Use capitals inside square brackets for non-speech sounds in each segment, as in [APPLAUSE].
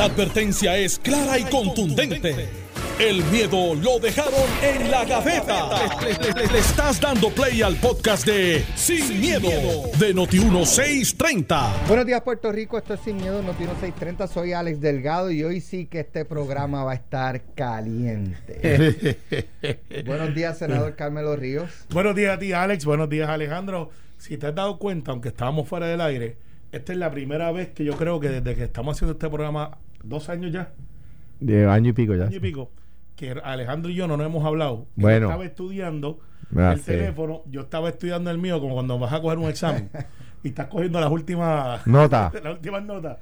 La advertencia es clara y contundente. El miedo lo dejaron en la gaveta. Le, le estás dando play al podcast de Sin, miedo, de Noti1630. Buenos días, Puerto Rico. Esto es Sin Miedo, Noti1630. Soy Alex Delgado y hoy sí que este programa va a estar caliente. [LAUGHS] Buenos días, senador Carmelo Ríos. Buenos días a ti, Alex. Buenos días, Alejandro. Si te has dado cuenta, aunque estábamos fuera del aire, esta es la primera vez que yo creo que desde que estamos haciendo este programa, dos años ya, De año y pico ya. año y pico, que Alejandro y yo no nos hemos hablado. Bueno. estaba estudiando Ah, el sí. teléfono, yo estaba estudiando el mío, como cuando vas a coger un examen [LAUGHS] y estás cogiendo las últimas, Nota. [LAUGHS] las últimas notas.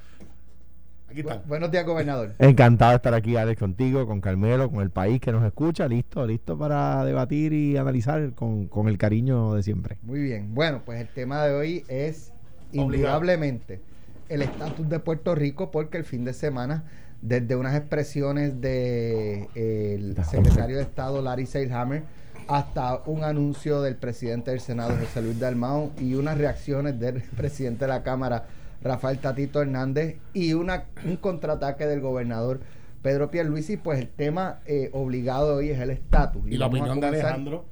Aquí están. Buenos días, gobernador. Encantado de estar aquí, Alex, contigo, con Carmelo, con el país que nos escucha. Listo, listo para debatir y analizar con, con el cariño de siempre. Muy bien. Bueno, pues el tema de hoy es Obligado. indudablemente el estatus de Puerto Rico porque el fin de semana desde unas expresiones de eh, el secretario de Estado Larry Seilhammer hasta un anuncio del presidente del Senado José Luis Dalmau y unas reacciones del [LAUGHS] presidente de la Cámara Rafael Tatito Hernández y una, un contraataque del gobernador Pedro Pierluisi, pues el tema eh, obligado hoy es el estatus. Y la vamos a opinión de Alejandro.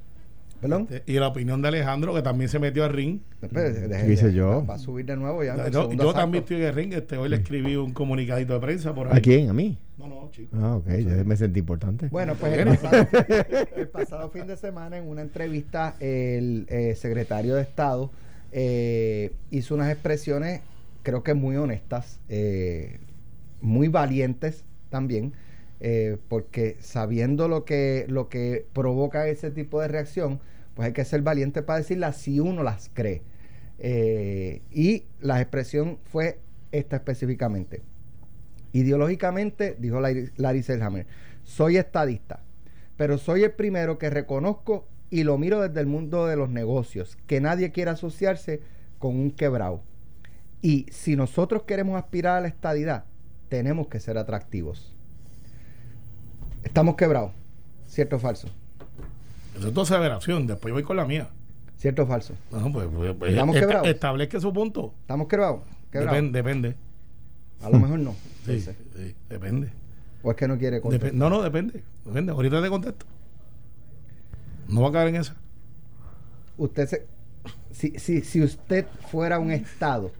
¿Perdón? Y la opinión de Alejandro, que también se metió al ring. Espere, deje- ¿Qué hice deje- yo? Va a subir de nuevo ya. Yo, segundo yo asalto. también estoy en el ring. Este, hoy le escribí un comunicadito de prensa por ahí. ¿A quién? ¿A mí? No, no, chico. Ah, ok, yo me sentí importante. Bueno, pues el pasado, [LAUGHS] el pasado fin de semana en una entrevista el eh, secretario de Estado eh, hizo unas expresiones creo que muy honestas, eh, muy valientes también, eh, porque sabiendo lo que, lo que provoca ese tipo de reacción, pues hay que ser valiente para decirlas si uno las cree. Eh, y la expresión fue esta específicamente. Ideológicamente, dijo Larry, Selhammer, soy estadista, pero soy el primero que reconozco y lo miro desde el mundo de los negocios, que nadie quiere asociarse con un quebrado. Y si nosotros queremos aspirar a la estadidad, tenemos que ser atractivos. Estamos quebrados, ¿cierto o falso? Eso es tu aseveración. Después yo voy con la mía. ¿Cierto o falso? No, pues, pues, pues, ¿Estamos esta- quebrados? Establezca su punto. ¿Estamos quebrados? ¿Quebrados? Depende, depende. A lo mejor no. [LAUGHS] Sí, depende. O es que no quiere contestar. no, no, depende. Depende. Ahorita te contesto. No va a caer en esa. usted se, si, si, si usted fuera un estado,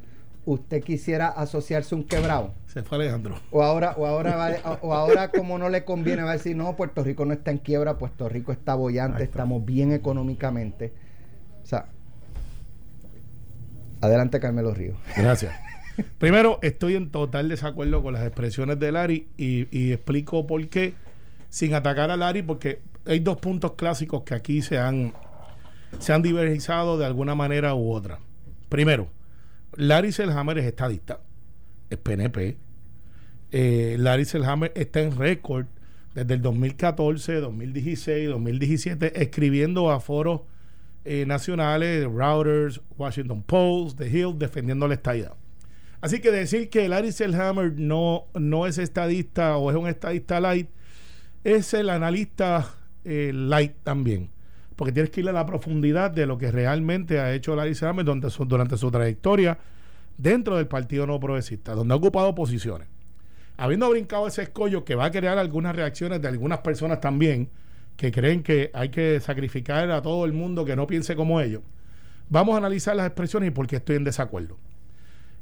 usted quisiera asociarse un quebrado. Se fue Alejandro. O ahora, o ahora va- o ahora como no le conviene, va a decir, no, Puerto Rico no está en quiebra, Puerto Rico está bollante, está. estamos bien económicamente. O sea, adelante Carmelo Ríos. Gracias. [LAUGHS] Primero, estoy en total desacuerdo con las expresiones de Larry y, y explico por qué, sin atacar a Larry, porque hay dos puntos clásicos que aquí se han, se han divergizado de alguna manera u otra. Primero, Larry Selhammer es estadista, es PNP. Eh, Larry Selhammer está en récord desde el 2014, 2016, 2017, escribiendo a foros eh, nacionales, Reuters, Washington Post, The Hill, defendiendo la estadidad. Así que decir que Larry Selhammer no, no es estadista o es un estadista light, es el analista eh, light también. Porque tienes que ir a la profundidad de lo que realmente ha hecho Larry su, durante su trayectoria dentro del Partido No Progresista, donde ha ocupado posiciones. Habiendo brincado ese escollo que va a crear algunas reacciones de algunas personas también, que creen que hay que sacrificar a todo el mundo que no piense como ellos, vamos a analizar las expresiones y por qué estoy en desacuerdo.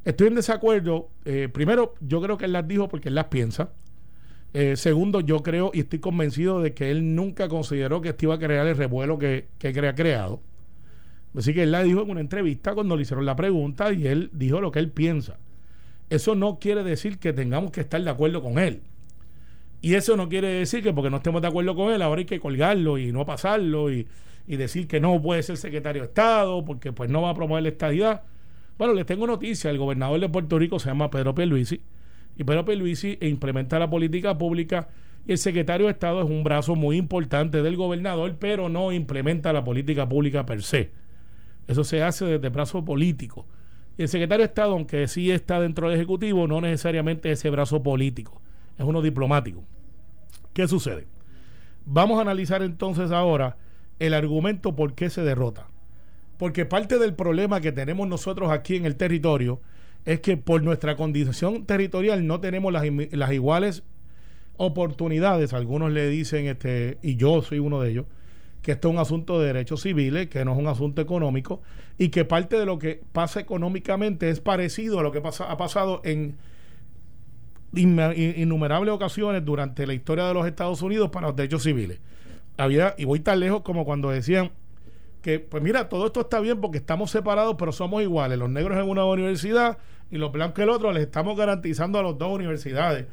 Estoy en desacuerdo. eh, primero, yo creo que él las dijo porque él las piensa. Eh, segundo, yo creo y estoy convencido de que él nunca consideró que esto iba a crear el revuelo que, que crea creado. Así que él la dijo en una entrevista cuando le hicieron la pregunta y él dijo lo que él piensa. Eso no quiere decir que tengamos que estar de acuerdo con él. Y eso no quiere decir que porque no estemos de acuerdo con él, ahora hay que colgarlo y no pasarlo y, y decir que no puede ser secretario de Estado porque pues no va a promover la estadidad. Bueno, les tengo noticia, el gobernador de Puerto Rico se llama Pedro Pierluisi y Pedro Pierluisi implementa la política pública y el secretario de Estado es un brazo muy importante del gobernador, pero no implementa la política pública per se. Eso se hace desde brazo político. Y el secretario de Estado, aunque sí está dentro del Ejecutivo, no necesariamente es ese brazo político, es uno diplomático. ¿Qué sucede? Vamos a analizar entonces ahora el argumento por qué se derrota. Porque parte del problema que tenemos nosotros aquí en el territorio es que por nuestra condición territorial no tenemos las, las iguales oportunidades. Algunos le dicen, este, y yo soy uno de ellos, que esto es un asunto de derechos civiles, que no es un asunto económico, y que parte de lo que pasa económicamente es parecido a lo que pasa, ha pasado en innumerables ocasiones durante la historia de los Estados Unidos para los derechos civiles. Había, y voy tan lejos como cuando decían que, pues mira, todo esto está bien porque estamos separados, pero somos iguales. Los negros en una universidad y los blancos en el otro, les estamos garantizando a las dos universidades.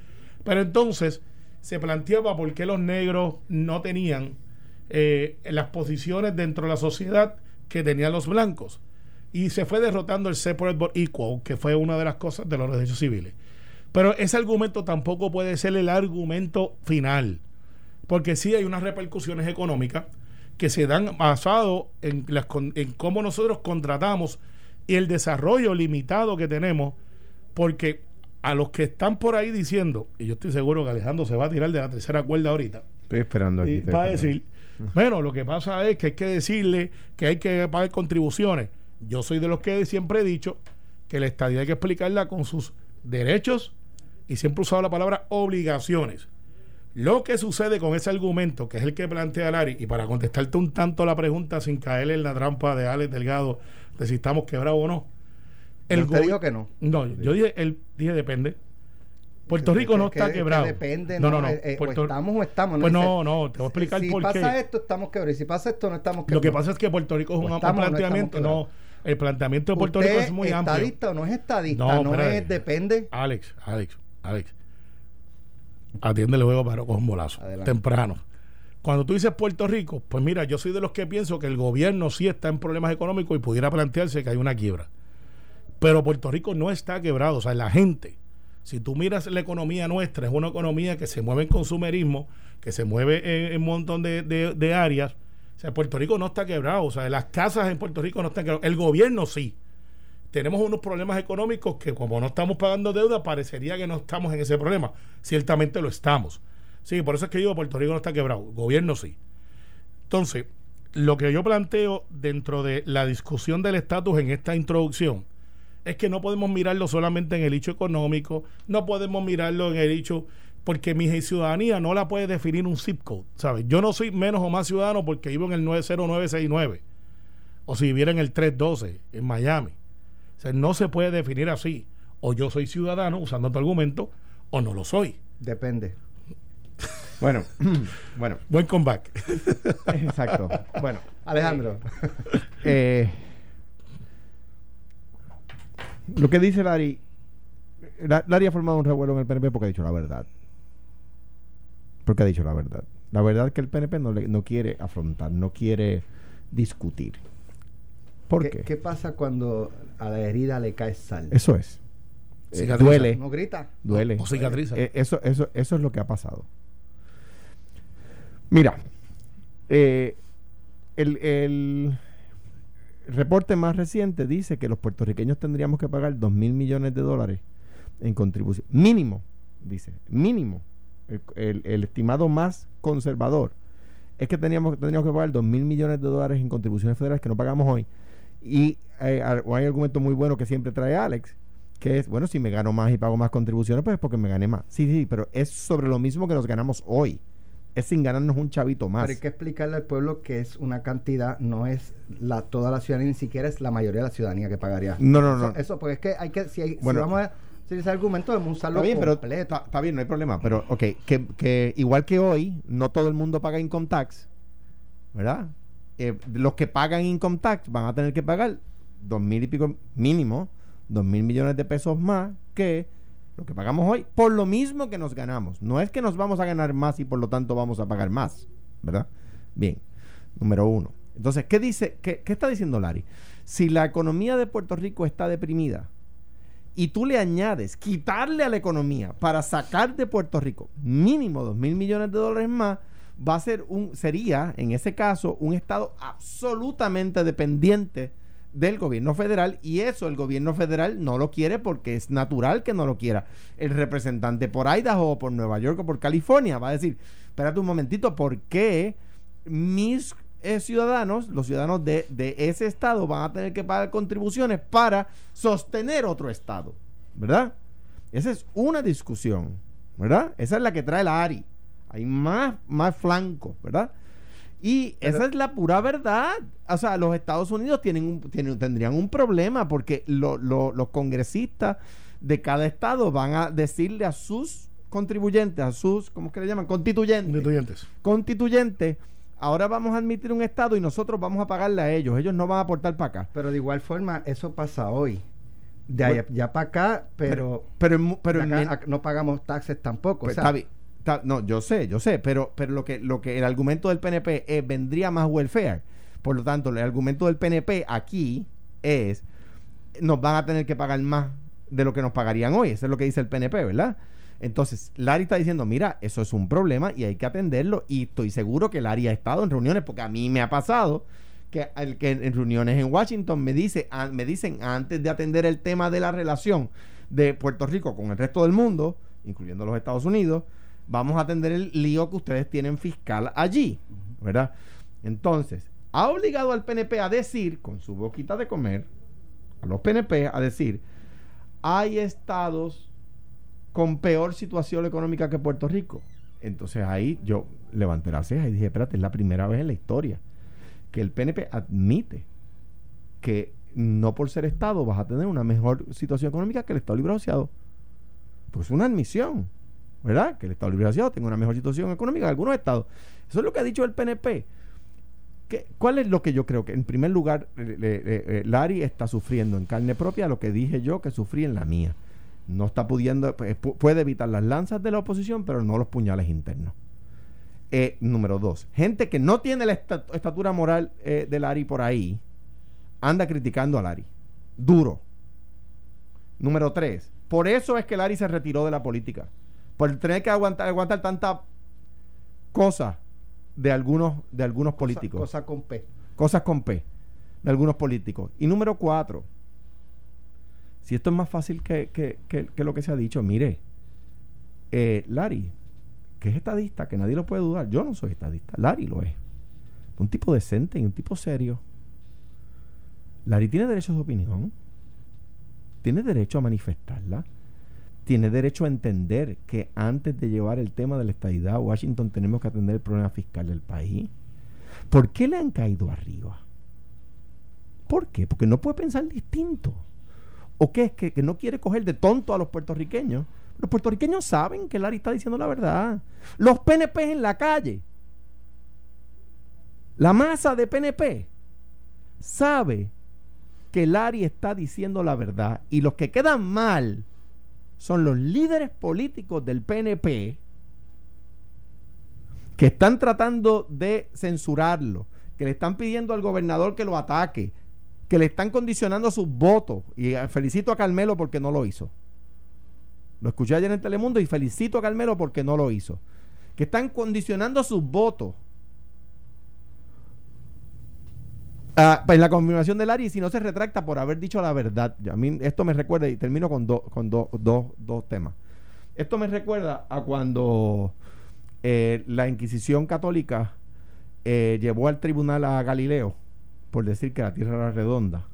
Pero entonces se planteaba por qué los negros no tenían eh, las posiciones dentro de la sociedad que tenían los blancos. Y se fue derrotando el separate but equal, que fue una de las cosas de los derechos civiles. Pero ese argumento tampoco puede ser el argumento final, porque sí hay unas repercusiones económicas que se dan basado en, las, en cómo nosotros contratamos y el desarrollo limitado que tenemos, porque a los que están por ahí diciendo, y yo estoy seguro que Alejandro se va a tirar de la tercera cuerda ahorita, Estoy esperando aquí. y va a decir, bueno, lo que pasa es que hay que decirle que hay que pagar contribuciones. Yo soy de los que siempre he dicho que la estadía hay que explicarla con sus derechos y siempre he usado la palabra obligaciones. Lo que sucede con ese argumento, que es el que plantea Lari, y para contestarte un tanto la pregunta sin caer en la trampa de Alex Delgado de si estamos quebrados o no. Él te dijo que no. No, yo dije, él, dije depende. Puerto Rico no está que quebrado. depende, no, no, no. Eh, eh, Puerto- o estamos o estamos. Pues Dice, no, no, te voy a explicar si por qué. pasa esto, estamos quebrados. Y si pasa esto, no estamos quebrados. Lo que pasa es que Puerto Rico es un, O un estamos o no planteamiento, no, el planteamiento de Puerto ¿Usted Rico es muy amplio. estadista o no es estadista? No, No, es, depende. Alex, Alex, Alex. Atiéndele luego para con un bolazo. Adelante. Temprano. Cuando tú dices Puerto Rico, pues mira, yo soy de los que pienso que el gobierno sí está en problemas económicos y pudiera plantearse que hay una quiebra. Pero Puerto Rico no está quebrado, o sea, la gente. Si tú miras la economía nuestra, es una economía que se mueve en consumerismo, que se mueve en, en un montón de, de- de áreas. O sea, Puerto Rico no está quebrado, o sea, las casas en Puerto Rico no están quebradas. El gobierno sí. Tenemos unos problemas económicos que como no estamos pagando deuda, parecería que no estamos en ese problema. Ciertamente lo estamos. Sí, por eso es que digo Puerto Rico no está quebrado, gobierno sí. Entonces, lo que yo planteo dentro de la discusión del estatus en esta introducción es que no podemos mirarlo solamente en el hecho económico, no podemos mirarlo en el hecho porque mi ciudadanía no la puede definir un zip code, ¿sabes? Yo no soy menos o más ciudadano porque vivo en el 90969 o si viviera en el 312 en Miami. O sea, no se puede definir así. O yo soy ciudadano usando tu argumento o no lo soy. Depende. [LAUGHS] Bueno, [CLEARS THROAT] bueno, Buen comeback. exacto. Bueno, [LAUGHS] Alejandro. eh, lo que dice Larry, La- Larry ha formado un revuelo en el PNP porque ha dicho la verdad. Porque ha dicho la verdad. La verdad es que el PNP no, le- no quiere afrontar, no quiere discutir. ¿Por ¿Qué, qué? pasa cuando a la herida le cae sal? Eso es. Eh, Cicatriza. duele, ¿No grita? duele. O cicatriza. Eh, eso, eso, eso es lo que ha pasado. Mira, eh, el, el reporte más reciente dice que los puertorriqueños tendríamos que pagar 2 mil millones de dólares en contribución. Mínimo, dice, mínimo. El, el- el estimado más conservador es que teníamos, tendríamos que pagar 2 mil millones de dólares en contribuciones federales que no pagamos hoy. Y eh, ar- hay un argumento muy bueno que siempre trae Alex, que es, bueno, si me gano más y pago más contribuciones, pues es porque me gané más. Sí, sí, pero es sobre lo mismo que nos ganamos hoy. Es sin ganarnos un chavito más. Pero hay que explicarle al pueblo que es una cantidad, no es la toda la ciudadanía, ni siquiera es la mayoría de la ciudadanía que pagaría. No, no, no. Eso, eso, porque es que hay que, si, hay- si Bueno. vamos a utilizar argumento, debemos usarlo Está bien, pero completo. está, está bien, no hay problema. Pero, ok, que, que igual que hoy, no todo el mundo paga income tax, ¿verdad? Eh, los que pagan income tax van a tener que pagar dos mil y pico mínimo, dos mil millones de pesos más que lo que pagamos hoy, por lo mismo que nos ganamos. No es que nos vamos a ganar más y por lo tanto vamos a pagar más, ¿verdad? Bien, número uno. Entonces, ¿qué dice? ¿Qué, qué está diciendo Larry? Si la economía de Puerto Rico está deprimida, y tú le añades quitarle a la economía para sacar de Puerto Rico mínimo dos mil millones de dólares más, va a ser un, sería en ese caso un estado absolutamente dependiente del gobierno federal y eso el gobierno federal no lo quiere porque es natural que no lo quiera. El representante por Idaho o por Nueva York o por California va a decir, espérate un momentito, ¿por qué mis eh, ciudadanos, los ciudadanos de, de ese estado van a tener que pagar contribuciones para sostener otro estado? ¿verdad? Esa es una discusión, ¿verdad? Esa es la que trae la ARI. Hay más, más flancos, ¿verdad? Y esa es la pura verdad. O sea, los Estados Unidos tienen un, tienen, tendrían un problema porque lo- lo- los congresistas de cada estado van a decirle a sus contribuyentes, a sus, ¿cómo es que le llaman? Constituyentes. Constituyentes. Constituyentes, ahora vamos a admitir un estado y nosotros vamos a pagarle a ellos. Ellos no van a aportar para acá. Pero de igual forma, eso pasa hoy. De allá, ya para acá, pero, Pero, pero en no pagamos taxes tampoco. Pues o sea, está bien. No, yo sé, yo sé, pero, pero lo que lo que el argumento del PNP es vendría más welfare. Por lo tanto, el argumento del PNP aquí es nos van a tener que pagar más de lo que nos pagarían hoy. Eso es lo que dice el PNP, ¿verdad? Entonces, Larry está diciendo, mira, eso es un problema y hay que atenderlo. Y estoy seguro que Larry ha estado en reuniones, porque a mí me ha pasado que, el que en reuniones en Washington me, dice, me dicen, antes de atender el tema de la relación de Puerto Rico con el resto del mundo, incluyendo los Estados Unidos, vamos a atender el lío que ustedes tienen fiscal allí, ¿verdad? Entonces, ha obligado al PNP a decir, con su boquita de comer, a los PNP a decir, hay estados con peor situación económica que Puerto Rico. Entonces ahí yo levanté la ceja y dije, espérate, es la primera vez en la historia que el PNP admite que no por ser estado vas a tener una mejor situación económica que el estado libre asociado. Pues es una admisión, ¿verdad? Que el estado libre asociado tenga una mejor situación económica que algunos estados. Eso es lo que ha dicho el PNP. ¿Qué- ¿Cuál es lo que yo creo? Que en primer lugar, eh, eh, está sufriendo en carne propia lo que dije yo que sufrí en la mía. No está pudiendo, pues, pu- puede evitar las lanzas de la oposición, pero no los puñales internos. Eh, número dos, gente que no tiene la esta- estatura moral eh, de Larry por ahí, anda criticando a Larry. Duro. Número tres, por eso es que Larry se retiró de la política. Por tener que aguantar, aguantar tanta cosa de algunos, de algunos políticos Cosa, cosa con P. cosas con P de algunos políticos. Y número cuatro, si esto es más fácil que, que- que- que lo que se ha dicho, mire, eh, Larry, que es estadista, que nadie lo puede dudar, yo no soy estadista, Larry lo es. Un tipo decente y un tipo serio. Larry tiene derecho a su opinión, tiene derecho a manifestarla, tiene derecho a entender que antes de llevar el tema de la estadidad a Washington tenemos que atender el problema fiscal del país. ¿Por qué le han caído arriba? ¿Por qué? Porque no puede pensar distinto. ¿O qué es que, que no quiere coger de tonto a los puertorriqueños? Los puertorriqueños saben que Larry está diciendo la verdad. Los PNP en la calle. La masa de PNP sabe que Larry está diciendo la verdad y los que quedan mal son los líderes políticos del PNP que están tratando de censurarlo, que le están pidiendo al gobernador que lo ataque, que le están condicionando sus votos. Y eh, felicito a Carmelo porque no lo hizo. Lo escuché ayer en Telemundo y felicito a Carmelo porque no lo hizo. Que están condicionando sus votos. Ah, en la confirmación del Ari, si no se retracta por haber dicho la verdad. A mí esto me recuerda, y termino con, dos con dos temas. Esto me recuerda a cuando eh, la Inquisición católica eh, llevó al tribunal a Galileo por decir que la tierra era redonda.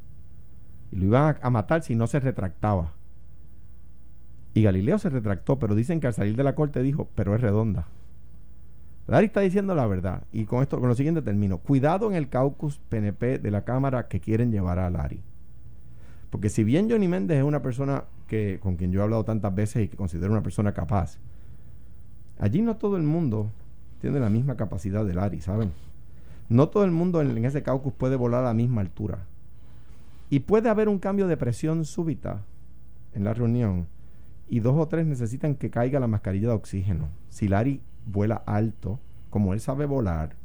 Y lo iban a matar si no se retractaba. Y Galileo se retractó, pero dicen que al salir de la corte dijo, pero es redonda. Larry está diciendo la verdad. Y con esto, con lo siguiente termino. Cuidado en el caucus PNP de la Cámara que quieren llevar a Larry. Porque si bien Johnny Méndez es una persona que, con quien yo he hablado tantas veces y que considero una persona capaz, allí no todo el mundo tiene la misma capacidad de Larry, ¿saben? No todo el mundo en, en ese caucus puede volar a la misma altura. Y puede haber un cambio de presión súbita en la reunión y dos o tres necesitan que caiga la mascarilla de oxígeno. Si Larry vuela alto, como él sabe volar,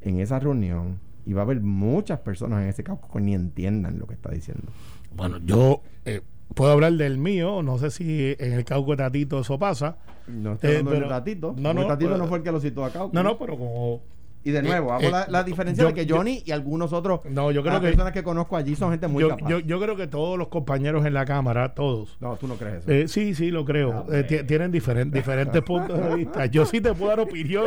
en esa reunión, y va a haber muchas personas en ese caucus que ni entiendan lo que está diciendo. Bueno, yo eh, puedo hablar del mío, no sé si en el cauco de Tatito eso pasa. No estoy Eh, hablando pero- de Tatito. no, no, Tatito pero- no fue el que lo citó a caucus. No, no, pero como Y de nuevo, Eh, hago eh, la, la diferencia yo- de que Johnny y algunos otros No, yo creo las que- personas que conozco allí son gente muy yo, capaz. yo, yo creo que todos los compañeros en la Cámara, todos, no, tú no crees eso. Eh, sí, sí, lo creo. Eh, ti- tienen diferen- [LAUGHS] diferentes puntos de vista. Yo sí te puedo dar opinión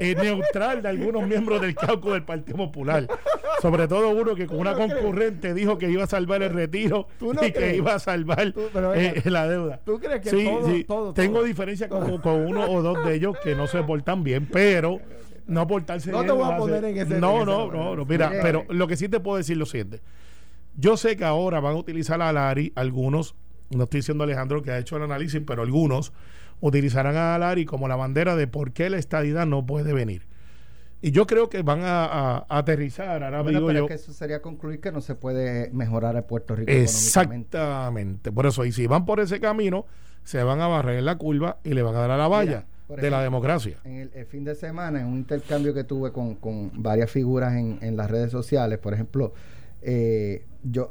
eh, neutral de algunos miembros del caucus del Partido Popular. Sobre todo uno que con una concurrente dijo que iba a salvar el retiro ¿Tú no y que iba a salvar Tú- pero venga, eh, la deuda. ¿Tú crees que sí, todo- sí. todo- Tengo diferencia con, con uno o dos de ellos que no se portan bien, pero no No te voy a poner en ese- No, no, no, no. Mira, pero lo que sí te puedo decir lo siguiente. Yo sé que ahora van a utilizar a Lari, algunos, no estoy diciendo Alejandro que ha hecho el análisis, pero algunos utilizarán a Lari como la bandera de por qué la estadidad no puede venir. Y yo creo que van a, a- a aterrizar, ahora Bueno, pero yo. es que eso sería concluir que no se puede mejorar a Puerto Rico. Exactamente. Por eso, y si van por ese camino, se van a barrer en la curva y le van a dar a la valla Mira, por de la democracia. En el, el fin de semana, en un intercambio que tuve con, con varias figuras en, en las redes sociales, por ejemplo, eh, yo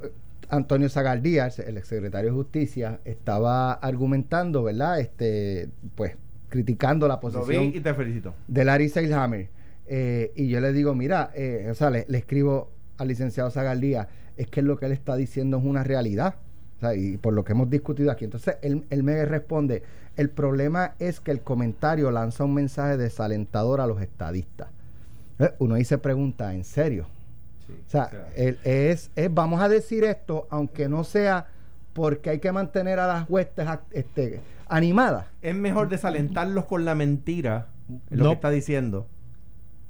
Antonio Zagaldías, el exsecretario de Justicia, estaba argumentando, ¿verdad? Este, pues, criticando la Lo posición vi y te felicito. de Larry Seilhammer. Eh, y yo le digo, mira, eh, o sea, le, le escribo al licenciado Zagaldía, es que lo que él está diciendo es una realidad. O sea, y por lo que hemos discutido aquí. Entonces, él, él me responde, el problema es que el comentario lanza un mensaje desalentador a los estadistas. Eh, Uno ahí se pregunta, ¿en serio? O sea, él- es, es, vamos a decir esto, aunque no sea porque hay que mantener a las huestes este, animadas. es mejor desalentarlos con la mentira, lo No. que está diciendo.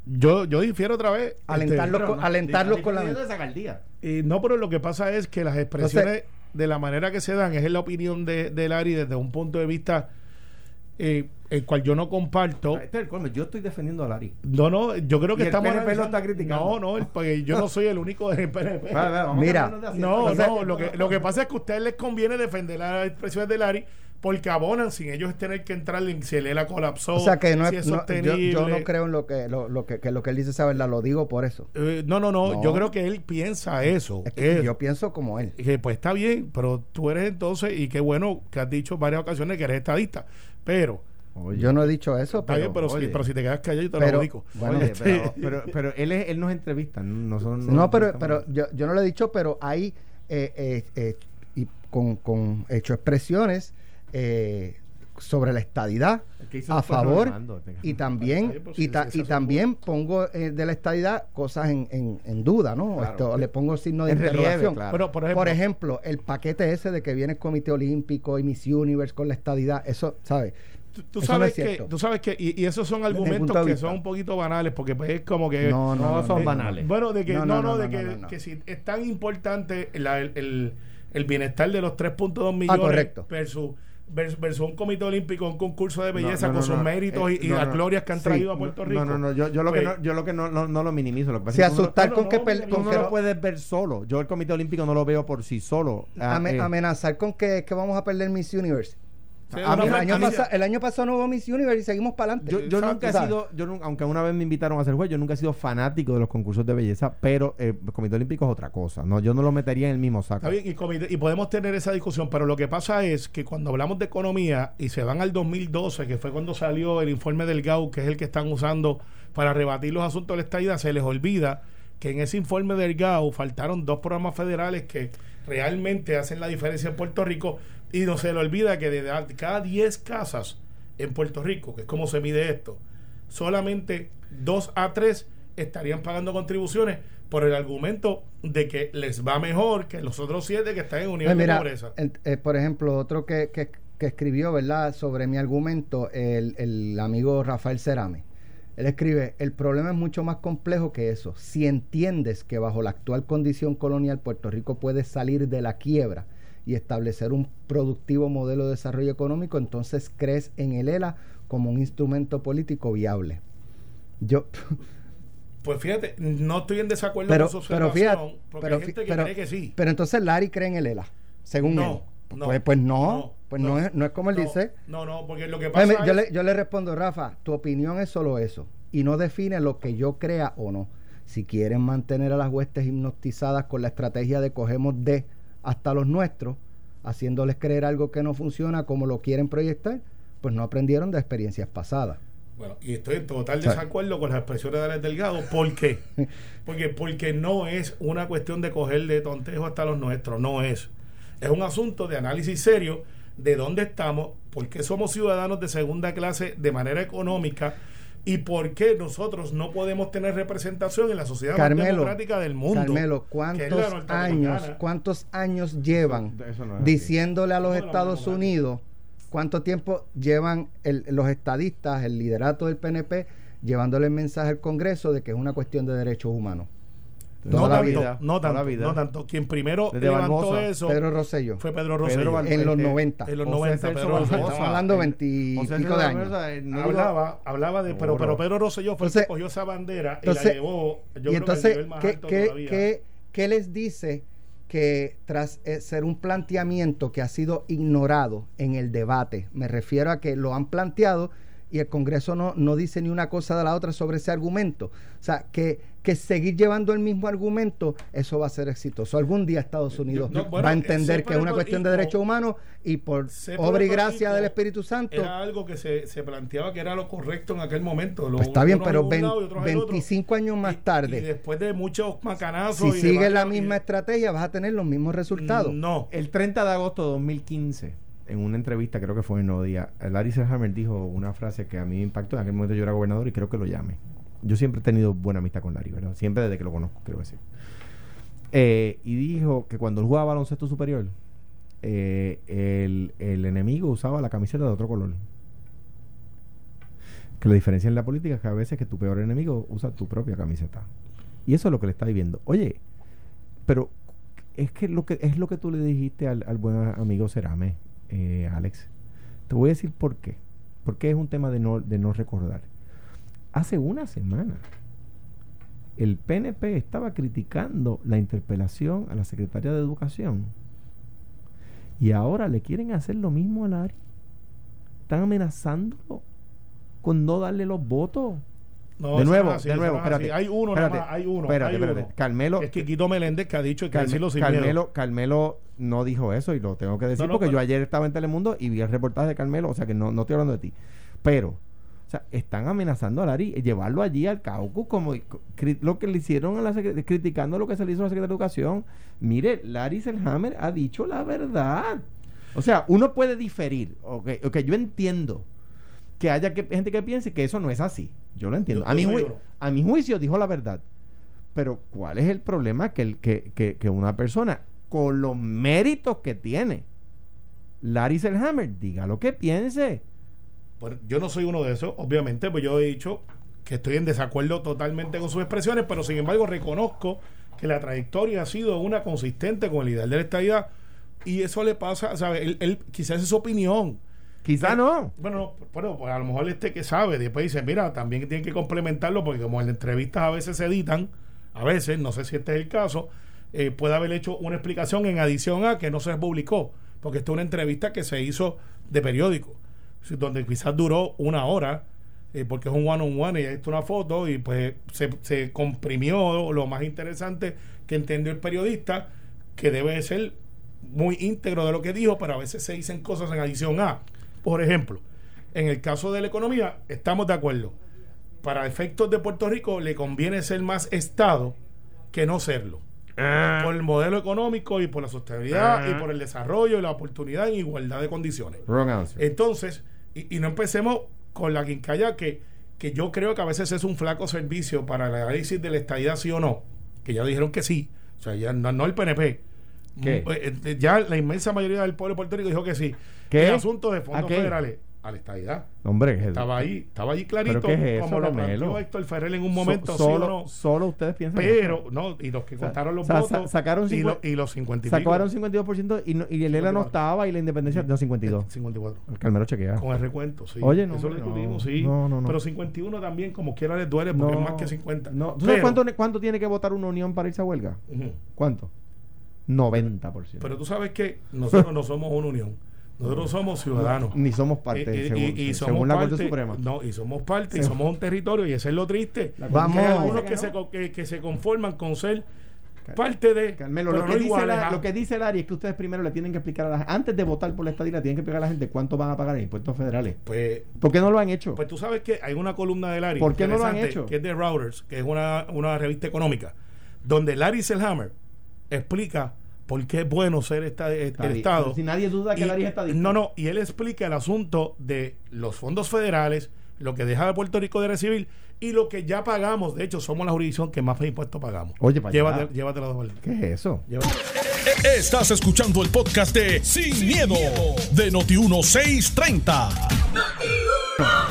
Yo, yo difiero otra vez. este, Alentarlos con- alentarlos con la. Y no, pero lo que pasa es que las expresiones de la manera que se dan es en la opinión de, de Larry desde un punto de vista eh, el cual yo no comparto. Este es el colmo, Yo estoy defendiendo a Larry. No, no, yo creo que Y el estamos. PNP lo está criticando. No, no, el- porque yo no soy el único del PNP. Mira. No, no, lo que, lo que pasa es que a ustedes les conviene defender las expresiones de Larry porque abonan sin ellos tener que entrar en si el ELA colapsó, O sea que no si es, es no- yo, no creo en lo que lo, lo que, que lo que él dice esa verdad, lo digo por eso. Eh, no, no, no, No. yo creo que él piensa eso. Es que Es- yo pienso como él. que pues está bien, pero tú eres entonces, y qué bueno que has dicho en varias ocasiones que eres estadista, pero, Oye, Yo no he dicho eso, está pero, bien, pero, si, pero si te quedas callado yo te Pero- lo digo. bueno, oye, Este- pero, pero, pero él, es, él nos entrevista. Nosotros no, pero, estamos- pero yo, yo no lo he dicho, pero hay eh, eh, eh, y con, con hecho expresiones eh, sobre la estadidad a favor y también pues, y, ta- también pongo eh, de la estadidad cosas en, en, en duda, ¿no? Claro. Esto, le pongo signo de En relieve, interrogación. claro. Pero, por ejemplo, Por ejemplo, el paquete ese de que viene el Comité Olímpico y Miss Universe con la estadidad, eso, ¿sabes? tú, tú eso no sabes es que, tú sabes que, y, y esos son argumentos que vista. son un poquito banales, porque pues es como que... No, no, no no, son banales. no. Bueno, de que, No, no, no, no, no, de no, que, no, no. que si es tan importante la- el, el, el bienestar de los 3.2 millones Ah, correcto. versus, versus, un comité olímpico, un concurso de No, belleza no, con no, sus méritos eh, y, las glorias que han Sí, traído a Puerto Rico. No, no, no, yo, yo lo que, Pues, no, yo lo que no, no, no lo minimizo. Lo que pasa que no- asustar con que... con que lo no- puedes ver solo. Yo el Comité Olímpico no lo veo por sí solo. Ah, ame- eh, amenazar con que, que vamos a perder Miss Universe. Sí, a una mí- el, año franquicia. pasa- el año pasado no hubo Miss Universe y seguimos para adelante. Yo, nunca he sido, yo aunque una vez me invitaron a ser juez, yo nunca he sido fanático de los concursos de belleza, pero eh, el Comité Olímpico es otra cosa. No, yo no lo metería en el mismo saco. Está bien, y, comité- y podemos tener esa discusión, pero lo que pasa es que cuando hablamos de economía y se van al 2012, que fue cuando salió el informe del GAU, que es el que están usando para rebatir los asuntos de la estadía, se les olvida que en ese informe del GAU faltaron dos programas federales que realmente hacen la diferencia en Puerto Rico y no se le olvida que de cada 10 casas en Puerto Rico, que es como se mide esto, solamente 2 a 3 estarían pagando contribuciones por el argumento de que les va mejor que los otros 7 que están en un Pues nivel de pobreza. el- eh, por ejemplo, otro que, que- que escribió, ¿verdad? Sobre mi argumento, el, el amigo Rafael Cerame. Él escribe, el problema es mucho más complejo que eso. Si entiendes que bajo la actual condición colonial Puerto Rico puede salir de la quiebra y establecer un productivo modelo de desarrollo económico, entonces crees en el ELA como un instrumento político viable. Yo, [LAUGHS] Pues fíjate, no estoy en desacuerdo pero, con su pero observación, fíjate, porque pero, hay gente que pero- cree que sí. pero entonces Larry cree en el ELA, según No, él. no, pues, pues no, no, pues no, no, es, no es como él dice. No, no, porque lo que Pues, pasa me- yo, es... le, yo le respondo, Rafa, tu opinión es solo eso y no define lo que yo crea o no. Si quieren mantener a las huestes hipnotizadas con la estrategia de cogemos de hasta los nuestros, haciéndoles creer algo que no funciona como lo quieren proyectar, pues no aprendieron de experiencias pasadas. Bueno, y estoy en total desacuerdo con las expresiones de Alex Delgado. ¿Por qué? [LAUGHS] Porque, porque no es una cuestión de coger de tontejo hasta los nuestros, no es. Es un asunto de análisis serio de dónde estamos, por qué somos ciudadanos de segunda clase de manera económica y por qué nosotros no podemos tener representación en la sociedad más Carmelo, democrática del mundo. Carmelo, ¿cuántos años, cuántos años llevan Eso- eso no es así. diciéndole a los No, Estados no, no. Unidos cuánto tiempo llevan el- los estadistas, el liderato del PNP, llevándole el mensaje al Congreso de que es una cuestión de derechos humanos? No la tanto, vida. no tanto, vida. no tanto. Quien primero Desde levantó Barbosa. eso Pedro Rosselló. fue Pedro Rosselló. Val- en los este, 90. en los José 90, Celso Pedro Barbosa, Rosselló. Estamos hablando el- 20 y José pico Celso de años. No hablaba, hablaba de, pero, pero Pedro Rosselló fue el Entonces- que cogió esa bandera y la llevó, yo creo y que entonces, nivel más ¿qué, alto qué- qué- qué les dice que tras eh, ser un planteamiento que ha sido ignorado en el debate, me refiero a que lo han planteado y el Congreso no, no dice ni una cosa de la otra sobre ese argumento. O sea, que, que seguir llevando el mismo argumento, eso va a ser exitoso. Algún día Estados Unidos no, bueno, va a entender ese que es una cuestión de derechos humanos y por obra y gracia del Espíritu Santo. Era algo que se, se planteaba que era lo correcto en aquel momento. Lo- Pues está bien, pero en un ven- lado y otros en el otro. 25 años más tarde. Y, después de muchos macanazos. si y sigues la misma estrategia, vas a tener los mismos resultados. No. El 30 de agosto de 2015, en una entrevista, creo que fue en Día, Larry Selhammer dijo una frase que a mí me impactó. En aquel momento yo era gobernador y creo que lo llame. Yo siempre he tenido buena amistad con Larry, ¿verdad? Siempre desde que lo conozco, quiero decir. Eh, y dijo que cuando él jugaba baloncesto superior, eh, el, el enemigo usaba la camiseta de otro color. Que la diferencia en la política es que a veces que tu peor enemigo usa tu propia camiseta. Y eso es lo que le está viviendo. Oye, pero es que lo que es lo que tú le dijiste al, al buen amigo Cerame, eh, Alex. Te voy a decir por qué. Porque es un tema de no, de no recordar. Hace una semana, el PNP estaba criticando la interpelación a la secretaria de Educación. Y ahora le quieren hacer lo mismo a Lari. Están amenazándolo con no darle los votos. No, de nuevo, así, de nuevo, espérate. Hay uno espérate, más, hay uno. Espérate, hay espérate. uno. Carmelo, Es Quiquito Meléndez que ha dicho que Carme-. Carmelo, Carmelo no dijo eso y lo tengo que decir No, no, porque pero- yo ayer estaba en Telemundo y vi el reportaje de Carmelo, o sea que no, no estoy hablando de ti. Pero, o sea, están amenazando a Lari, eh, llevarlo allí al caucus como lo que le hicieron a la secre- criticando lo que se le hizo a la Secretaría de Educación. Mire, Larry Selhammer ha dicho la verdad. O sea, uno puede diferir, ok, ok, yo entiendo que haya que, gente que piense que eso no es así. Yo lo entiendo. Yo- a, mi yo soy jui- uno. a mi juicio dijo la verdad. Pero ¿cuál es el problema? Que, el, que, que, que una persona con los méritos que tiene, Larry Selhammer, diga lo que piense. Yo no soy uno de esos, obviamente, pues yo he dicho que estoy en desacuerdo totalmente con sus expresiones, pero sin embargo reconozco que la trayectoria ha sido una consistente con el ideal de la estadidad y eso le pasa, ¿sabes? Él, él- quizás es su opinión. Quizá Eh, no. Bueno, no, bueno, pues a lo mejor este que sabe, después dice, mira, también tienen que complementarlo porque como en entrevistas a veces se editan, a veces, no sé si este es el caso, eh, puede haber hecho una explicación en adición a que no se publicó, porque esta es una entrevista que se hizo de periódico, donde quizás duró una hora, eh, porque es un one on one y esto una foto y pues se, se comprimió lo más interesante que entendió el periodista, que debe de ser muy íntegro de lo que dijo, pero a veces se dicen cosas en adición a. Por ejemplo, en el caso de la economía, estamos de acuerdo. Para efectos de Puerto Rico le conviene ser más Estado que no serlo. Por el modelo económico y por la sostenibilidad y por el desarrollo y la oportunidad en igualdad de condiciones. Wrong answer. Entonces, y, y no empecemos con la quincalla que, que yo creo que a veces es un flaco servicio para el análisis de la estadidad sí o no, que ya dijeron que sí, o sea, ya no, no el PNP. ¿Qué? Mm, eh, eh, Ya la inmensa mayoría del pueblo de Puerto Rico dijo que sí. ¿Qué? El asunto de ¿A fondos federales a la estadidad. Hombre. Estaba ahí, estaba ahí clarito, ¿Pero qué es eso, como lo planteó Héctor Ferrer en un So- momento, sí solo, o no. solo ustedes piensan Pero, eso. no, y los que O sea, contaron los o sea, votos sa- sacaron y, lo- y los 50 y pico. Sacaron 52% y, no, y el ELA no 54. estaba y la independencia no 52. 54. El Carmelo chequea. Con el recuento, sí. Oye, no, Eso lo no, discutimos, sí. no, no, no. Pero 51 también, como quiera, les duele porque es más que 50. No. ¿Tú sabes cuánto, cuánto tiene que votar una unión para irse a huelga? Ujú. ¿Cuánto? 90%. Pero tú sabes que nosotros no somos una unión. Nosotros somos ciudadanos. Ni somos parte, Y- y- según, y- y según somos la parte, Corte Suprema. No, y somos parte, y somos un territorio, y eso es lo triste. Vamos. Hay algunos que, se, que, que se conforman con ser parte de. Carmelo, lo que, no dice la- a- lo que dice Larry es que ustedes primero le tienen que explicar a la gente, antes de votar por la estadía, tienen que explicar a la gente cuánto van a pagar en impuestos federales. Pues, ¿Por qué no lo han hecho? pues tú sabes que hay una columna de Larry. ¿Por qué no lo han hecho? Que es de Reuters, que es una, una revista económica, donde Larry Selhammer explica por qué es bueno ser esta, el Está. Estado. Si nadie duda que Y- Larry es estadista. No, no, y él explica el asunto de los fondos federales, lo que deja de Puerto Rico de recibir y lo que ya pagamos. De hecho, somos la jurisdicción que más impuestos pagamos. Oye, para llévate, allá. llévatela de vuelta. ¿Qué es eso? Llévatela. Estás escuchando el podcast de Sin, miedo, de Noti1630.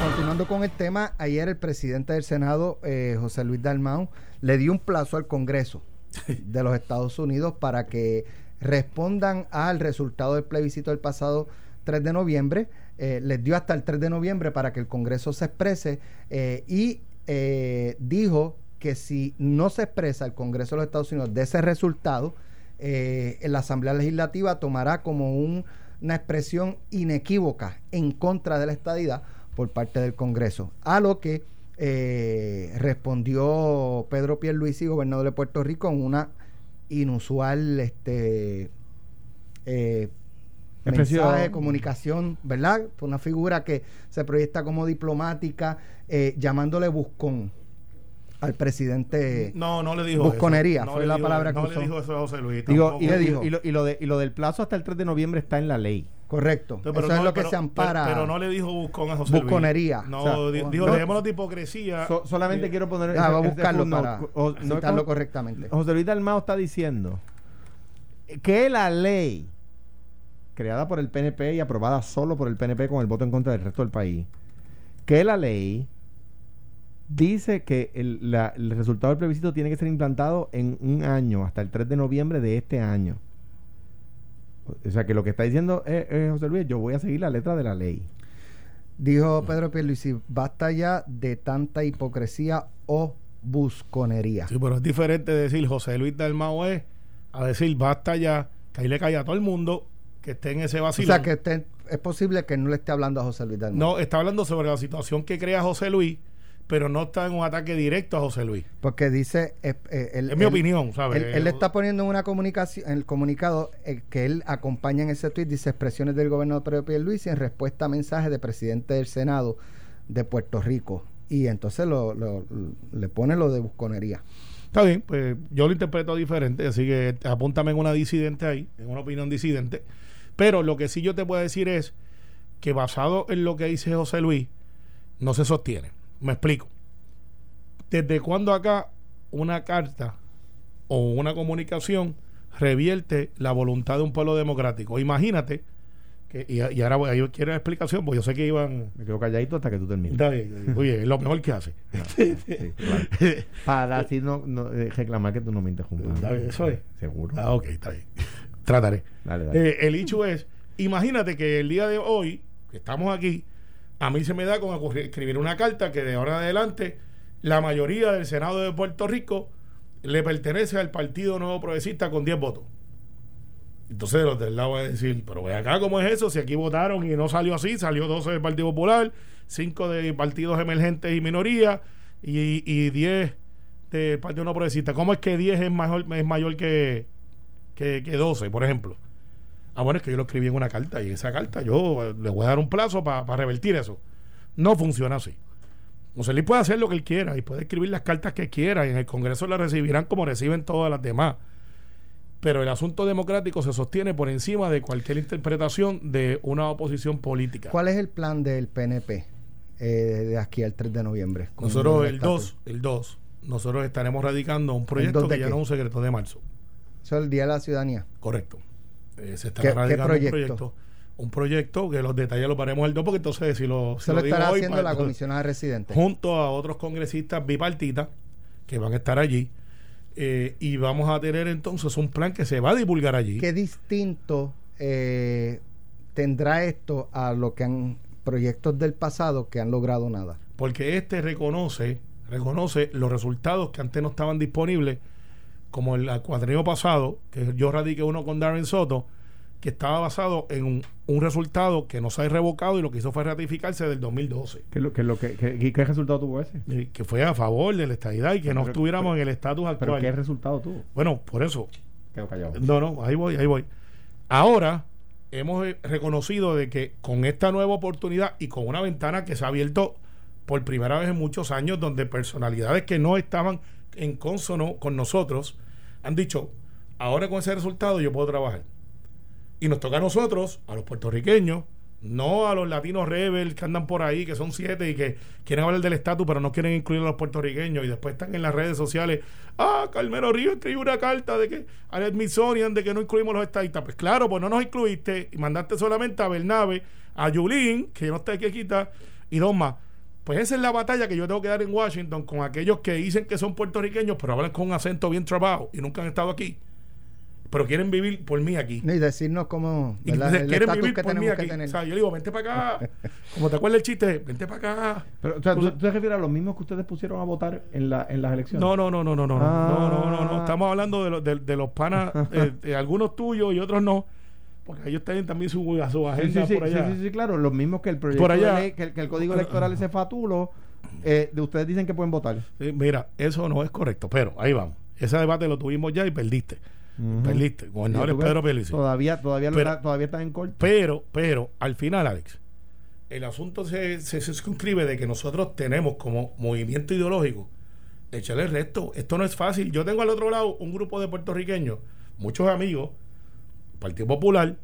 Continuando con el tema, ayer el presidente del Senado, eh, José Luis Dalmau, le dio un plazo al Congreso [LAUGHS] de los Estados Unidos para que respondan al resultado del plebiscito del pasado 3 de noviembre. Eh, les dio hasta el 3 de noviembre para que el Congreso se exprese eh, y eh, dijo que si no se expresa el Congreso de los Estados Unidos de ese resultado, eh, la Asamblea Legislativa tomará como un- una expresión inequívoca en contra de la estadidad por parte del Congreso. A lo que eh, respondió Pedro Pierluisi, gobernador de Puerto Rico, en una inusual este, eh, mensaje, comunicación, ¿verdad? Una figura que se proyecta como diplomática, eh, llamándole buscón al presidente. No, no le dijo Busconería, eso. No fue le la dijo- palabra que No usó. le dijo eso a José Luis. Digo, tampoco. y, ¿Qué y- dijo? y lo, y lo de, y lo del plazo hasta el 3 de noviembre está en la ley. Correcto. Pero Eso no- es lo que pero- se ampara. Pero, pero no le dijo buscón a José Luis. Busconería. No, O sea, di- no- dejémonos de hipocresía. So- solamente Eh, quiero poner. Ese- va a buscarlo para O- no como- correctamente. José Luis Dalmao está diciendo que la ley creada por el PNP y aprobada solo por el PNP con el voto en contra del resto del país, que la ley dice que el, la- el resultado del plebiscito tiene que ser implantado en un año, hasta el 3 de noviembre de este año. O sea que lo que está diciendo es, es, José Luis, yo voy a seguir la letra de la ley. Dijo Pedro Pierluisi, basta ya de tanta hipocresía o busconería. Sí, pero es diferente decir José Luis Dalmau es a decir basta ya, que ahí le cae a todo el mundo que esté en ese O vacío. sea que usted- es posible que no le esté hablando a José Luis Dalmau. No, está hablando sobre la situación que crea José Luis, pero no está en un ataque directo a José Luis. Porque dice... eh, eh, él- Es mi él- opinión, ¿sabes? Él, él le está poniendo en una comunicación, en el comunicado eh, que él acompaña en ese tweet, dice expresiones del gobernador Pedro Pierluisi en respuesta a mensajes de presidente del Senado de Puerto Rico. Y entonces lo, lo- le pone lo de busconería. Está bien, pues yo lo interpreto diferente, así que apúntame en una disidente ahí, en una opinión disidente. Pero lo que sí yo te puedo decir es que basado en lo que dice José Luis, no se sostiene. Me explico. ¿Desde cuándo acá una carta o una comunicación revierte la voluntad de un pueblo democrático? Imagínate, que, y, y ahora voy- yo quiero explicación, porque yo sé que iban... Me quedo calladito hasta que tú termines. Está bien, Oye, es lo mejor que hace. [LAUGHS] Sí, claro. Para así no, no, eh, reclamar que tú no me interrumpas. Eso es. Seguro. Ah, ok, está bien. Trataré. Dale, dale. Eh, el hecho es, imagínate que el día de hoy, que estamos aquí, a mí se me da con ocurrir- escribir una carta que de ahora en adelante la mayoría del Senado de Puerto Rico le pertenece al Partido Nuevo Progresista con 10 votos. Entonces los del lado van a decir, pero ve acá cómo es eso, si aquí votaron y no salió así, salió 12 del Partido Popular, 5 de partidos emergentes y minoría y, y 10 del Partido Nuevo Progresista. ¿Cómo es que 10 es mayor, es mayor que, que, que 12, por ejemplo? Ah, bueno, es que yo lo escribí en una carta y esa carta yo eh, le voy a dar un plazo para revertir eso. No funciona así. José Luis puede hacer lo que él quiera y puede escribir las cartas que quiera y en el Congreso las recibirán como reciben todas las demás. Pero el asunto democrático se sostiene por encima de cualquier interpretación de una oposición política. ¿Cuál es el plan del PNP eh, de aquí al 3 de noviembre? Nosotros el estatus? 2, el 2, nosotros estaremos radicando un proyecto 2 de que ya no es un secreto de marzo. Eso es el Día de la Ciudadanía. Correcto. Eh, se está ¿Qué- qué radicando proyecto? un proyecto. Un proyecto que los detalles los paremos el 2 porque entonces si lo, si lo lo digo estará hoy, haciendo pa- la comisionada residente. junto a otros congresistas bipartitas que van a estar allí eh, y vamos a tener entonces un plan que se va a divulgar allí. ¿Qué distinto eh, tendrá esto a lo que han proyectos del pasado que han logrado nada? porque este reconoce reconoce los resultados que antes no estaban disponibles como el cuadrino pasado que yo radiqué uno con Darren Soto que estaba basado en un, un resultado que no se ha revocado y lo que hizo fue ratificarse del 2012. ¿Qué, lo, qué, lo qué, qué resultado tuvo ese? Que fue a favor de la estadidad y que no Pero- estuviéramos pero- en el estatus ¿Pero actual. qué resultado tuvo? Bueno, por eso. Quedó callado. No, no, ahí voy, ahí voy. Ahora hemos eh, reconocido de que con esta nueva oportunidad y con una ventana que se ha abierto por primera vez en muchos años, donde personalidades que no estaban en consono con nosotros han dicho, ahora con ese resultado yo puedo trabajar. Y nos toca a nosotros, a los puertorriqueños, no a los latinos rebel que andan por ahí, que son siete y que quieren hablar del estatus, pero no quieren incluir a los puertorriqueños y después están en las redes sociales. Ah, Carmelo Río escribió una carta de que al Smithsonian de que no incluimos los estadistas. Pues claro, pues no nos incluiste y mandaste solamente a Bernabe, a Yulín, que no está aquí quita, y dos más. Pues esa es la batalla que yo tengo que dar en Washington con aquellos que dicen que son puertorriqueños, pero hablan con un acento bien trabajo y nunca han estado aquí. Pero quieren vivir por mí aquí. Y decirnos cómo. Y el quieren vivir que por mí aquí. O sea, yo digo, vente para acá. [LAUGHS] Como te acuerdas el chiste, vente para acá. Pero, o sea, ¿tú, te refieres a los mismos que ustedes pusieron a votar en, la, en las elecciones? No, no, no, no, no. No, no, no, no, ah. Estamos hablando de, lo, de, los panas, eh, [LAUGHS] de algunos tuyos y otros no porque ellos tienen también su, su agenda sí, sí, por allá. sí, sí, sí, claro. Los mismos que el proyecto Por allá. de ley, que, el- que el código electoral ese fatulo, eh, de ustedes dicen que pueden votar. Mira, eso no es correcto, pero ahí vamos. Ese debate lo tuvimos ya y perdiste. Perdiste. Gobernador es Pedro Pérez. Todavía, todavía, lo Pero- está- todavía están en corte. Pero, pero, al final, Alex, el asunto se, se circunscribe de que nosotros tenemos como movimiento ideológico echarle el resto. Esto no es fácil. Yo tengo al otro lado un grupo de puertorriqueños, muchos amigos, Partido Popular,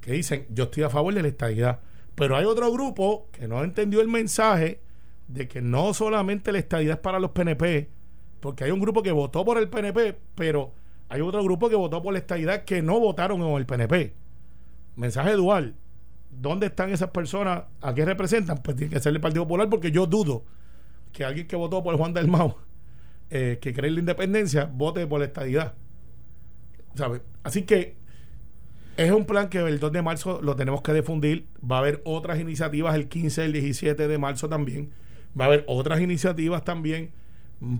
que dicen, yo estoy a favor de la estadidad. Pero hay otro grupo que no entendió el mensaje de que no solamente la estadidad es para los PNP, porque hay un grupo que votó por el PNP, pero hay otro grupo que votó por la estadidad que no votaron con el PNP. Mensaje dual. ¿Dónde están esas personas? ¿A qué representan? Pues tiene que ser el Partido Popular, porque yo dudo que alguien que votó por Juan del Mau, eh, que cree en la independencia, vote por la estadidad. ¿Sabe? Así que es un plan que el 2 de marzo lo tenemos que difundir. Va a haber otras iniciativas el 15, el 17 de marzo también. Va a haber otras iniciativas también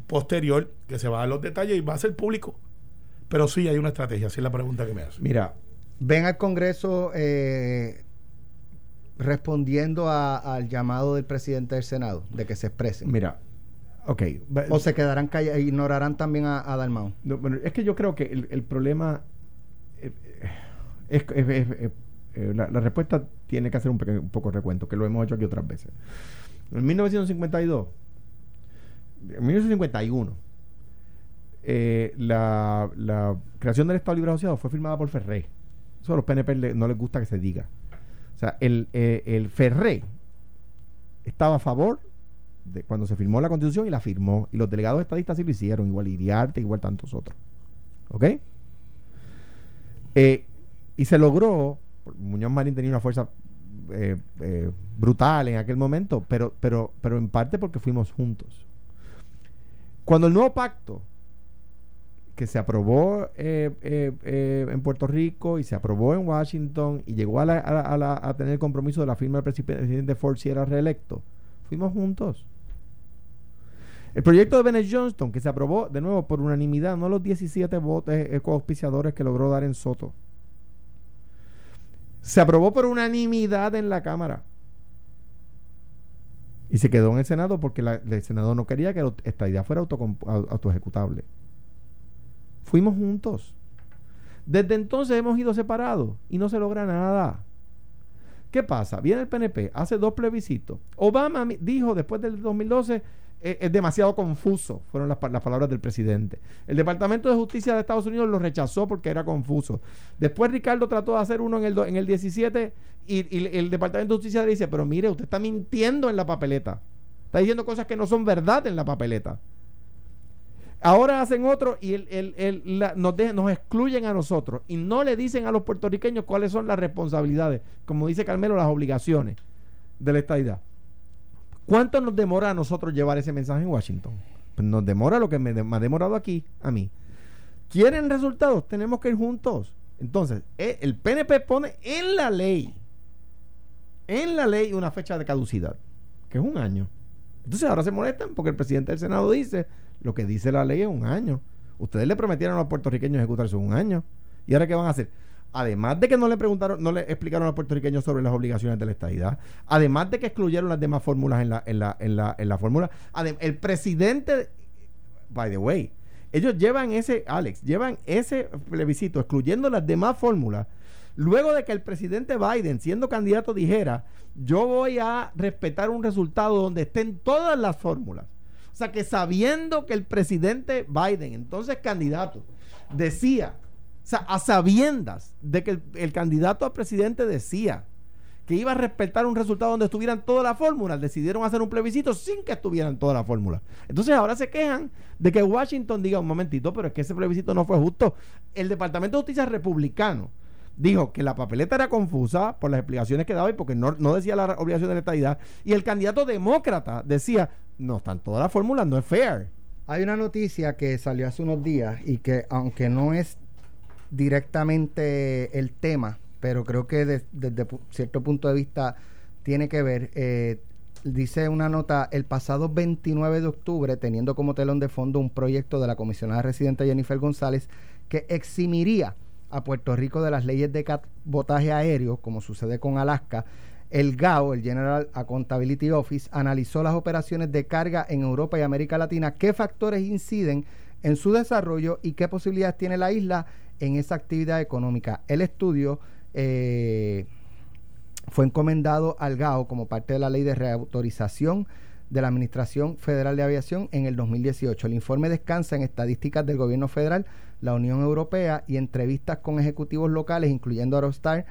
posterior que se va a dar los detalles y va a ser público. Pero sí hay una estrategia, así es la pregunta que me hace. Mira, ven al Congreso eh, respondiendo a- al llamado del presidente del Senado de que se expresen. Mira, ok. o se quedarán callados, ignorarán también a, a Dalmau. No, bueno, es que yo creo que el, el problema es- eh, la, respuesta tiene que hacer un, poco recuento, que lo hemos hecho aquí otras veces. En 1952, en 1951, eh, la, la creación del Estado Libre Asociado fue firmada por Ferré. Eso a los PNP no les gusta que se diga. O sea, el, eh, el Ferré estaba a favor de cuando se firmó la constitución y la firmó. Y los delegados estadistas sí lo hicieron, igual Iriarte, igual tantos otros. ¿Ok? Eh, y se logró, Muñoz Marín tenía una fuerza eh, eh, brutal en aquel momento, pero, pero, pero en parte porque fuimos juntos. Cuando el nuevo pacto que se aprobó eh, en Puerto Rico y se aprobó en Washington y llegó a, la- a la- a tener el compromiso de la firma del presi- presidente Ford si era reelecto, fuimos juntos. El proyecto de Bennett Johnston, que se aprobó de nuevo por unanimidad, no los 17 votos eh, que logró dar en Soto. Se aprobó por unanimidad en la Cámara. Y se quedó en el Senado porque el Senado no quería que esta idea fuera autoejecutable. Fuimos juntos. Desde entonces hemos ido separados y no se logra nada. ¿Qué pasa? Viene el PNP, hace dos plebiscitos. Obama dijo después del 2012, es demasiado confuso, fueron las, las palabras del presidente. El Departamento de Justicia de Estados Unidos lo rechazó porque era confuso. Después Ricardo trató de hacer uno en el, en el 17 y, el Departamento de Justicia le dice, pero mire, usted está mintiendo en la papeleta. Está diciendo cosas que no son verdad en la papeleta. Ahora hacen otro y el- el- el- nos, nos excluyen a nosotros y no le dicen a los puertorriqueños cuáles son las responsabilidades, como dice Carmelo, las obligaciones de la estadidad. ¿Cuánto nos demora a nosotros llevar ese mensaje en Washington? Pues nos demora lo que me, ha demorado aquí, a mí. ¿Quieren resultados? Tenemos que ir juntos. Entonces, eh, el PNP pone en la ley, en la ley una fecha de caducidad, que es un año. Entonces ahora se molestan porque el presidente del Senado dice, lo que dice la ley es un año. Ustedes le prometieron a los puertorriqueños ejecutarse un año. ¿Y ahora qué van a hacer? Además de que no le preguntaron, no le explicaron a los puertorriqueños sobre las obligaciones de la estadidad, además de que excluyeron las demás fórmulas en la, en la, en la, en la fórmula, el presidente, by the way, ellos llevan ese, Alex, llevan ese plebiscito, excluyendo las demás fórmulas, luego de que el presidente Biden, siendo candidato, dijera, yo voy a respetar un resultado donde estén todas las fórmulas. O sea que sabiendo que el presidente Biden, entonces candidato, decía, o sea, a sabiendas de que el, candidato a presidente decía que iba a respetar un resultado donde estuvieran todas las fórmulas, decidieron hacer un plebiscito sin que estuvieran todas las fórmulas. Entonces ahora se quejan de que Washington diga un momentito, pero es que ese plebiscito no fue justo. El Departamento de Justicia republicano dijo que la papeleta era confusa por las explicaciones que daba y porque no, no decía la obligación de la. Y el candidato demócrata decía, no están todas las fórmulas, no es fair. Hay una noticia que salió hace unos días y que aunque no es directamente el tema, pero creo que desde cierto punto de vista tiene que ver. Eh, dice una nota, el pasado 29 de octubre, teniendo como telón de fondo un proyecto de la comisionada residente Jennifer González que eximiría a Puerto Rico de las leyes de cabotaje aéreo, como sucede con Alaska, el GAO, el General Accountability Office, analizó las operaciones de carga en Europa y América Latina, qué factores inciden en su desarrollo y qué posibilidades tiene la isla en esa actividad económica. El estudio eh, fue encomendado al GAO como parte de la ley de reautorización de la Administración Federal de Aviación en el 2018. El informe descansa en estadísticas del gobierno federal, la Unión Europea y entrevistas con ejecutivos locales, incluyendo Aerostar,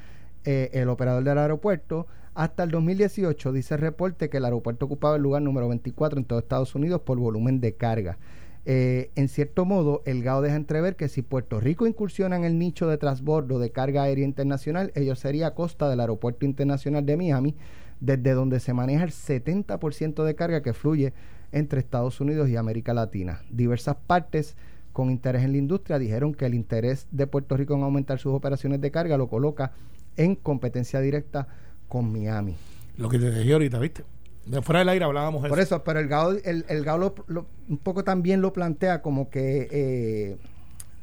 eh, el operador del aeropuerto. Hasta el 2018 dice el reporte que el aeropuerto ocupaba el lugar número 24 en todo Estados Unidos por volumen de carga. Eh, en cierto modo, el GAO deja entrever que si Puerto Rico incursiona en el nicho de transbordo de carga aérea internacional, ello sería a costa del Aeropuerto Internacional de Miami, desde donde se maneja el 70% de carga que fluye entre Estados Unidos y América Latina. Diversas partes con interés en la industria dijeron que el interés de Puerto Rico en aumentar sus operaciones de carga lo coloca en competencia directa con Miami. Lo que te dije ahorita, ¿viste? De fuera del aire hablábamos Por eso, pero el GAO, el, el GAO un poco también lo plantea como que eh,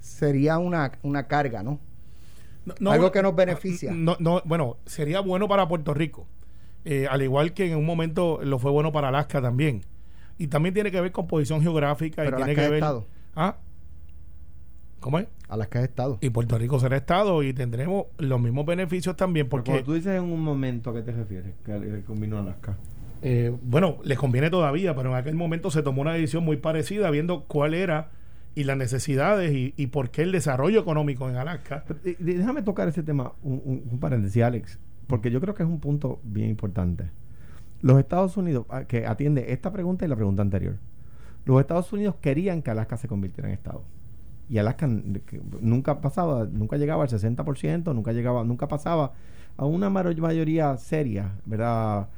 sería una, una carga, ¿no? Algo que nos beneficia. No, no, bueno, sería bueno para Puerto Rico. Eh, al igual que en un momento lo fue bueno para Alaska también. Y también tiene que ver con posición geográfica y tiene que ver. Estado. ¿Ah? ¿Cómo es? Alaska es Estado. Y Puerto Rico será Estado y tendremos los mismos beneficios también. Porque Pero tú dices en un momento, ¿a qué te refieres? Que combinó Alaska. Eh, bueno, les conviene todavía, pero en aquel momento se tomó una decisión muy parecida, viendo cuál era y las necesidades y, por qué el desarrollo económico en Alaska. déjame tocar ese tema, un, un, paréntesis, Alex, porque yo creo que es un punto bien importante. Los Estados Unidos, ah, que atiende esta pregunta y la pregunta anterior, los Estados Unidos querían que Alaska se convirtiera en Estado. Y Alaska nunca pasaba, nunca llegaba al 60%, nunca llegaba, nunca pasaba a una mayoría seria, ¿verdad?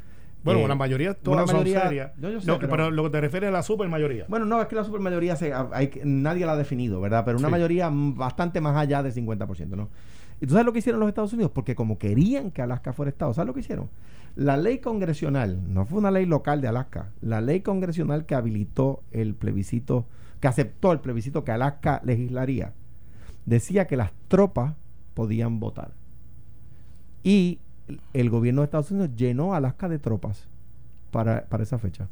Bueno, una mayoría, todas son serias. pero, lo que te refieres a la supermayoría. Bueno, no, es que la supermayoría se, hay, nadie la ha definido, ¿verdad? Pero una mayoría bastante más allá del 50%, ¿no? ¿Y tú sabes lo que hicieron los Estados Unidos? Porque como querían que Alaska fuera Estado, ¿sabes lo que hicieron? La ley congresional, no fue una ley local de Alaska, la ley congresional que habilitó el plebiscito, que aceptó el plebiscito que Alaska legislaría, decía que las tropas podían votar. Y el gobierno de Estados Unidos llenó Alaska de tropas para, esa fecha.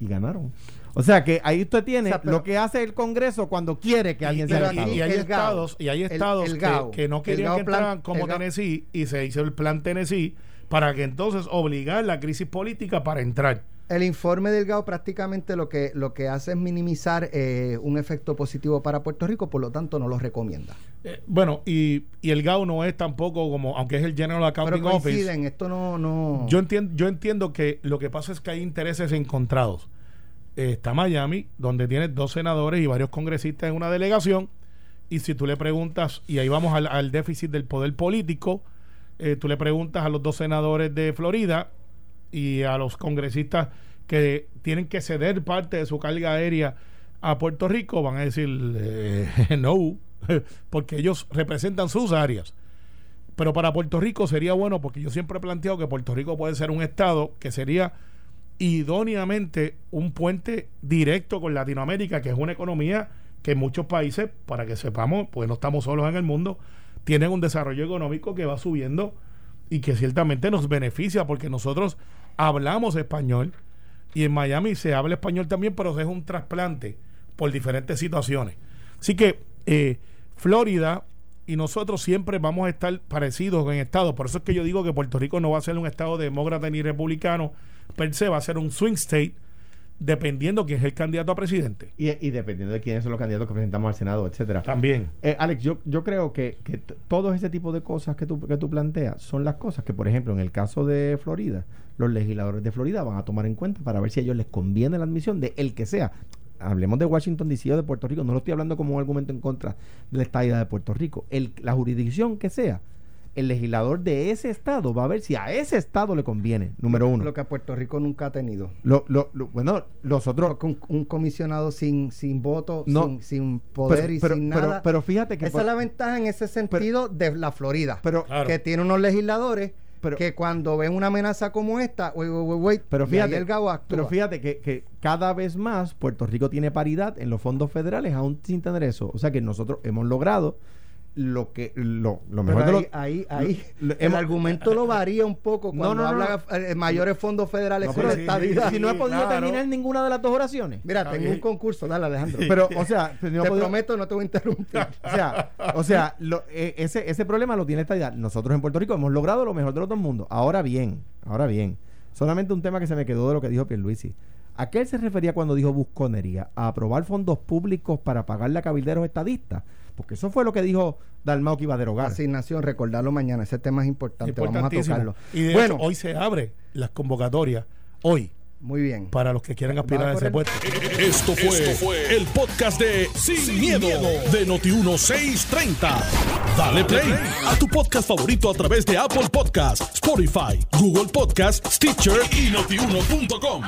Y ganaron. O sea que ahí usted tiene lo que hace el Congreso cuando quiere que alguien sea Y hay estados, y hay estados que, no querían que entraran como Tennessee y se hizo el plan Tennessee para que entonces obligar la crisis política para entrar. El informe del GAO prácticamente lo que, lo que hace es minimizar eh, un efecto positivo para Puerto Rico, por lo tanto no lo recomienda. Eh, bueno, y, el GAO no es tampoco como, aunque es el General Accounting Pero Office. esto no, no... Yo entiendo, yo entiendo que lo que pasa es que hay intereses encontrados. Eh, está Miami, donde tiene dos senadores y varios congresistas en una delegación, y si tú le preguntas, y ahí vamos al, déficit del poder político, tú le preguntas a los dos senadores de Florida, y a los congresistas que tienen que ceder parte de su carga aérea a Puerto Rico, van a decir eh, [LAUGHS] no, [LAUGHS] porque ellos representan sus áreas. Pero para Puerto Rico sería bueno, porque yo siempre he planteado que Puerto Rico puede ser un estado que sería idóneamente un puente directo con Latinoamérica, que es una economía que muchos países, para que sepamos, pues no estamos solos en el mundo, tienen un desarrollo económico que va subiendo y que ciertamente nos beneficia porque nosotros hablamos español y en Miami se habla español también, pero es un trasplante por diferentes situaciones. Así que eh, Florida y nosotros siempre vamos a estar parecidos en estado. Por eso es que yo digo que Puerto Rico no va a ser un estado demócrata ni republicano, per se va a ser un swing state dependiendo quién es el candidato a presidente. Y, y dependiendo de quiénes son los candidatos que presentamos al Senado, etcétera. También. Eh, Alex, yo, yo creo que, que todo ese tipo de cosas que tú, que tú planteas son las cosas que, por ejemplo, en el caso de Florida, los legisladores de Florida van a tomar en cuenta para ver si a ellos les conviene la admisión de el que sea. Hablemos de Washington DC o de Puerto Rico, no lo estoy hablando como un argumento en contra de la estadía de Puerto Rico. El, la jurisdicción que sea, el legislador de ese estado va a ver si a ese estado le conviene, número uno. Lo que Puerto Rico nunca ha tenido. Lo- lo- lo- bueno, los otros... Un, un comisionado sin, sin voto, No. sin, sin poder pero, y pero- sin pero- nada. pero fíjate que... Esa es la ventaja en ese sentido de la Florida. pero, Claro. que tiene unos legisladores Pero- que cuando ven una amenaza como esta, wait, wait, Pero fíjate, el actúa. pero fíjate que, que cada vez más Puerto Rico tiene paridad en los fondos federales, aún sin tener eso. O sea que nosotros hemos logrado lo que lo, lo Pero mejor de ahí, lo, ahí, ahí lo- el hemos- argumento lo varía un poco [LAUGHS] No, cuando no, no, habla eh, mayores fondos federales No, pero sí, si no he podido claro. terminar ninguna de las dos oraciones. Mira, Está tengo bien. un concurso, dale Alejandro. Pero, o [LAUGHS] sea, no Te podido- prometo, no te voy a interrumpir. [LAUGHS] o sea, o sea lo- eh, ese, ese problema lo tiene esta idea. Nosotros en Puerto Rico hemos logrado lo mejor de los dos mundos. Ahora bien, ahora bien, solamente un tema que se me quedó de lo que dijo Pierluisi. ¿A qué él se refería cuando dijo busconería? ¿A aprobar fondos públicos para pagarle a cabilderos estadistas? Porque eso fue lo que dijo Dalmau que iba a derogar. Asignación, recordarlo mañana. Ese tema es importante. Vamos a tocarlo. Y de bueno, hecho, hoy se abre las convocatorias, hoy, muy bien. para los que quieran aspirar a ese puesto. Esto fue, el podcast de Sin, miedo, de Noti1630. Dale play a tu podcast favorito a través de Apple Podcasts, Spotify, Google Podcasts, Stitcher y notiuno.com.